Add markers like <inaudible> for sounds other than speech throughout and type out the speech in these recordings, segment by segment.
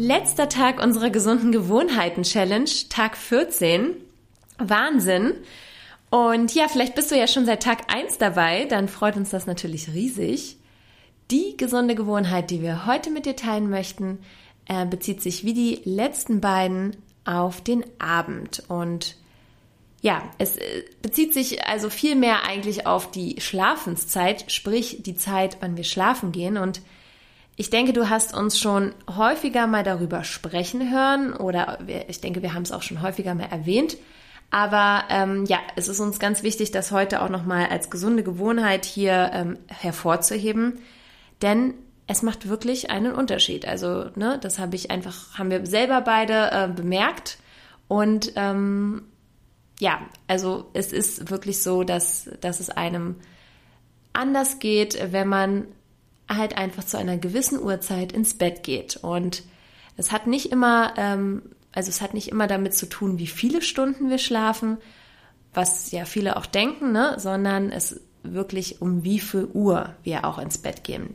Letzter Tag unserer gesunden Gewohnheiten Challenge, Tag 14. Wahnsinn. Und ja, vielleicht bist du ja schon seit Tag 1 dabei, dann freut uns das natürlich riesig. Die gesunde Gewohnheit, die wir heute mit dir teilen möchten, äh, bezieht sich wie die letzten beiden auf den Abend. Und ja, es äh, bezieht sich also viel mehr eigentlich auf die Schlafenszeit, sprich die Zeit, wann wir schlafen gehen. Und ich denke, du hast uns schon häufiger mal darüber sprechen hören oder ich denke, wir haben es auch schon häufiger mal erwähnt. Aber ähm, ja, es ist uns ganz wichtig, das heute auch nochmal als gesunde Gewohnheit hier ähm, hervorzuheben, denn es macht wirklich einen Unterschied. Also, ne, das habe ich einfach, haben wir selber beide äh, bemerkt. Und ähm, ja, also es ist wirklich so, dass, dass es einem anders geht, wenn man halt einfach zu einer gewissen Uhrzeit ins Bett geht. Und es hat nicht immer ähm, also es hat nicht immer damit zu tun, wie viele Stunden wir schlafen, was ja viele auch denken, ne? sondern es wirklich um wie viel Uhr wir auch ins Bett gehen.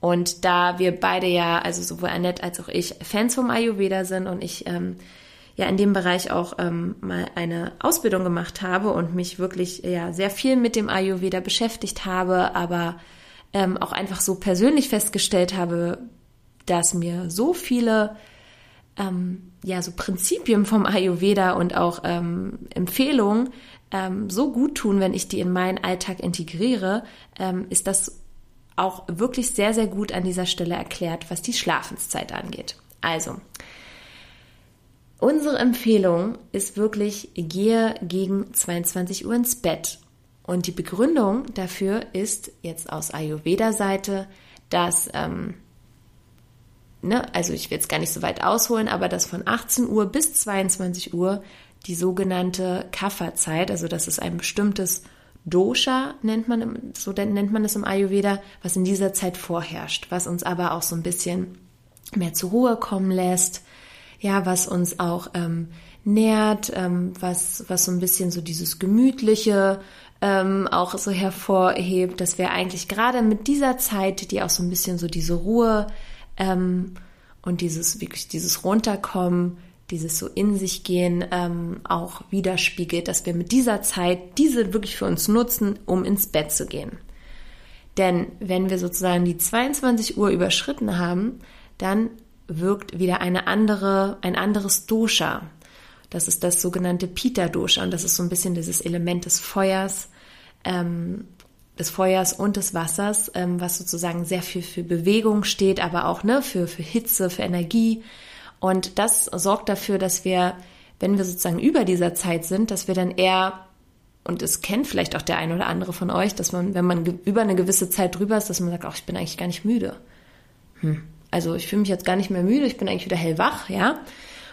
Und da wir beide ja, also sowohl Annette als auch ich, Fans vom Ayurveda sind und ich ähm, ja in dem Bereich auch ähm, mal eine Ausbildung gemacht habe und mich wirklich ja sehr viel mit dem Ayurveda beschäftigt habe, aber ähm, auch einfach so persönlich festgestellt habe, dass mir so viele ähm, ja so Prinzipien vom Ayurveda und auch ähm, Empfehlungen ähm, so gut tun, wenn ich die in meinen Alltag integriere, ähm, ist das auch wirklich sehr, sehr gut an dieser Stelle erklärt, was die Schlafenszeit angeht. Also, unsere Empfehlung ist wirklich, gehe gegen 22 Uhr ins Bett. Und die Begründung dafür ist jetzt aus Ayurveda-Seite, dass ähm, ne, also ich will jetzt gar nicht so weit ausholen, aber dass von 18 Uhr bis 22 Uhr die sogenannte Kapha-Zeit, also das ist ein bestimmtes Dosha, nennt man, so nennt man es im Ayurveda, was in dieser Zeit vorherrscht, was uns aber auch so ein bisschen mehr zur Ruhe kommen lässt, ja, was uns auch ähm, nährt, ähm, was, was so ein bisschen so dieses Gemütliche ähm, auch so hervorhebt, dass wir eigentlich gerade mit dieser Zeit, die auch so ein bisschen so diese Ruhe ähm, und dieses wirklich dieses Runterkommen, dieses so in sich gehen ähm, auch widerspiegelt, dass wir mit dieser Zeit diese wirklich für uns nutzen, um ins Bett zu gehen. Denn wenn wir sozusagen die 22 Uhr überschritten haben, dann wirkt wieder eine andere, ein anderes Dosha. Das ist das sogenannte Pita-Dosha und das ist so ein bisschen dieses Element des Feuers, ähm, des Feuers und des Wassers, ähm, was sozusagen sehr viel für Bewegung steht, aber auch ne, für, für Hitze, für Energie. Und das sorgt dafür, dass wir, wenn wir sozusagen über dieser Zeit sind, dass wir dann eher, und es kennt vielleicht auch der eine oder andere von euch, dass man, wenn man über eine gewisse Zeit drüber ist, dass man sagt, ach, ich bin eigentlich gar nicht müde. Hm. Also ich fühle mich jetzt gar nicht mehr müde, ich bin eigentlich wieder hellwach, ja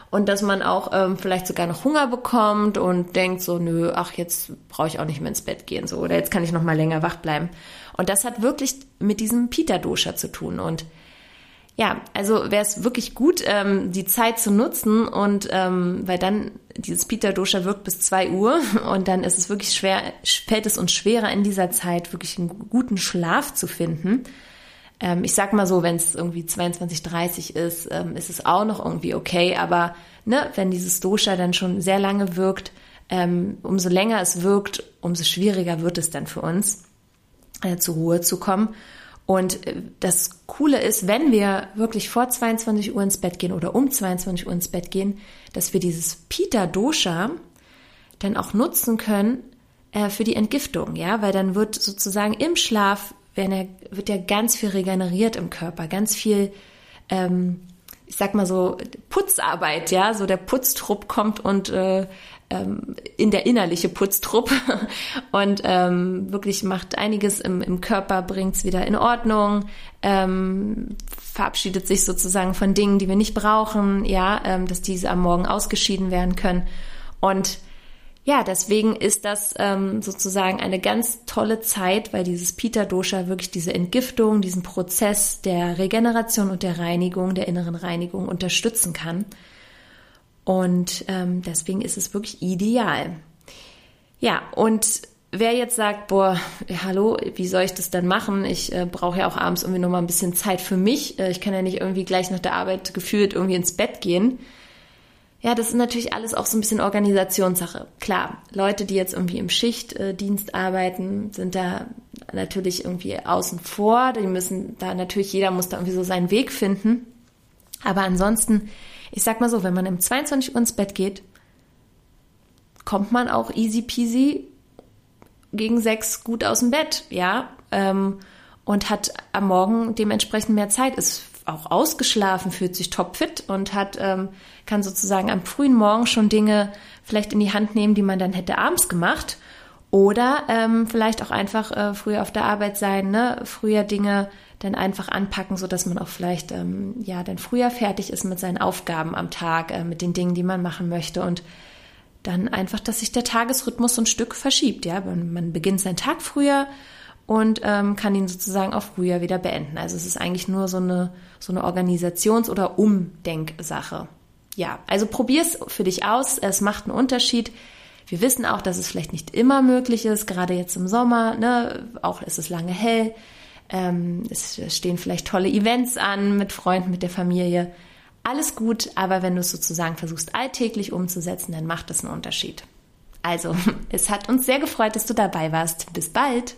und dass man auch ähm, vielleicht sogar noch Hunger bekommt und denkt so, nö, ach, jetzt brauche ich auch nicht mehr ins Bett gehen, so, oder jetzt kann ich noch mal länger wach bleiben. Und das hat wirklich mit diesem Pita-Dosha zu tun und ja, also wäre es wirklich gut, ähm, die Zeit zu nutzen und ähm, weil dann dieses Pita Dosha wirkt bis zwei Uhr <laughs> und dann ist es wirklich schwer, fällt es uns schwerer in dieser Zeit wirklich einen guten Schlaf zu finden. Ähm, ich sag mal so, wenn es irgendwie 22, 30 ist, ähm, ist es auch noch irgendwie okay. Aber ne, wenn dieses Dosha dann schon sehr lange wirkt, ähm, umso länger es wirkt, umso schwieriger wird es dann für uns, äh, zur Ruhe zu kommen. Und äh, das Coole ist, wenn wir wirklich vor 22 Uhr ins Bett gehen oder um 22 Uhr ins Bett gehen, dass wir dieses Pita Dosha dann auch nutzen können äh, für die Entgiftung, ja, weil dann wird sozusagen im Schlaf ja, wird ja ganz viel regeneriert im Körper, ganz viel, ähm, ich sag mal so, Putzarbeit, ja, so der Putztrupp kommt und äh, ähm, in der innerliche Putztrupp. <laughs> Und ähm, wirklich macht einiges im, im Körper, bringt's wieder in Ordnung, ähm, verabschiedet sich sozusagen von Dingen, die wir nicht brauchen, ja, ähm, dass diese am Morgen ausgeschieden werden können. Und ja, deswegen ist das ähm, sozusagen eine ganz tolle Zeit, weil dieses Pita Dosha wirklich diese Entgiftung, diesen Prozess der Regeneration und der Reinigung, der inneren Reinigung unterstützen kann. Und ähm, deswegen ist es wirklich ideal. Ja, und wer jetzt sagt, boah, hallo, wie soll ich das denn machen? Ich äh, brauche ja auch abends irgendwie noch mal ein bisschen Zeit für mich. Äh, ich kann ja nicht irgendwie gleich nach der Arbeit gefühlt irgendwie ins Bett gehen. Ja, das ist natürlich alles auch so ein bisschen Organisationssache. Klar, Leute, die jetzt irgendwie im Schichtdienst arbeiten, sind da natürlich irgendwie außen vor. Die müssen da natürlich, jeder muss da irgendwie so seinen Weg finden. Aber ansonsten, ich sag mal so, wenn man um 22 Uhr ins Bett geht, kommt man auch easy peasy gegen sechs gut aus dem Bett, ja, ähm, und hat am Morgen dementsprechend mehr Zeit, ist auch ausgeschlafen, fühlt sich topfit und hat, ähm, kann sozusagen am frühen Morgen schon Dinge vielleicht in die Hand nehmen, die man dann hätte abends gemacht. Oder ähm, vielleicht auch einfach äh, früher auf der Arbeit sein, ne? früher Dinge dann einfach anpacken, so dass man auch vielleicht ähm, ja dann früher fertig ist mit seinen Aufgaben am Tag, äh, mit den Dingen, die man machen möchte und dann einfach, dass sich der Tagesrhythmus so ein Stück verschiebt. Ja, man, man beginnt seinen Tag früher und ähm, kann ihn sozusagen auch früher wieder beenden. Also es ist eigentlich nur so eine so eine Organisations- oder Umdenksache. Ja, also probier es für dich aus. Es macht einen Unterschied. Wir wissen auch, dass es vielleicht nicht immer möglich ist, gerade jetzt im Sommer. Ne? Auch ist es lange hell. Ähm, es stehen vielleicht tolle Events an mit Freunden, mit der Familie alles gut, aber wenn du es sozusagen versuchst alltäglich umzusetzen, dann macht das einen Unterschied. Also, <laughs> es hat uns sehr gefreut, dass du dabei warst. Bis bald!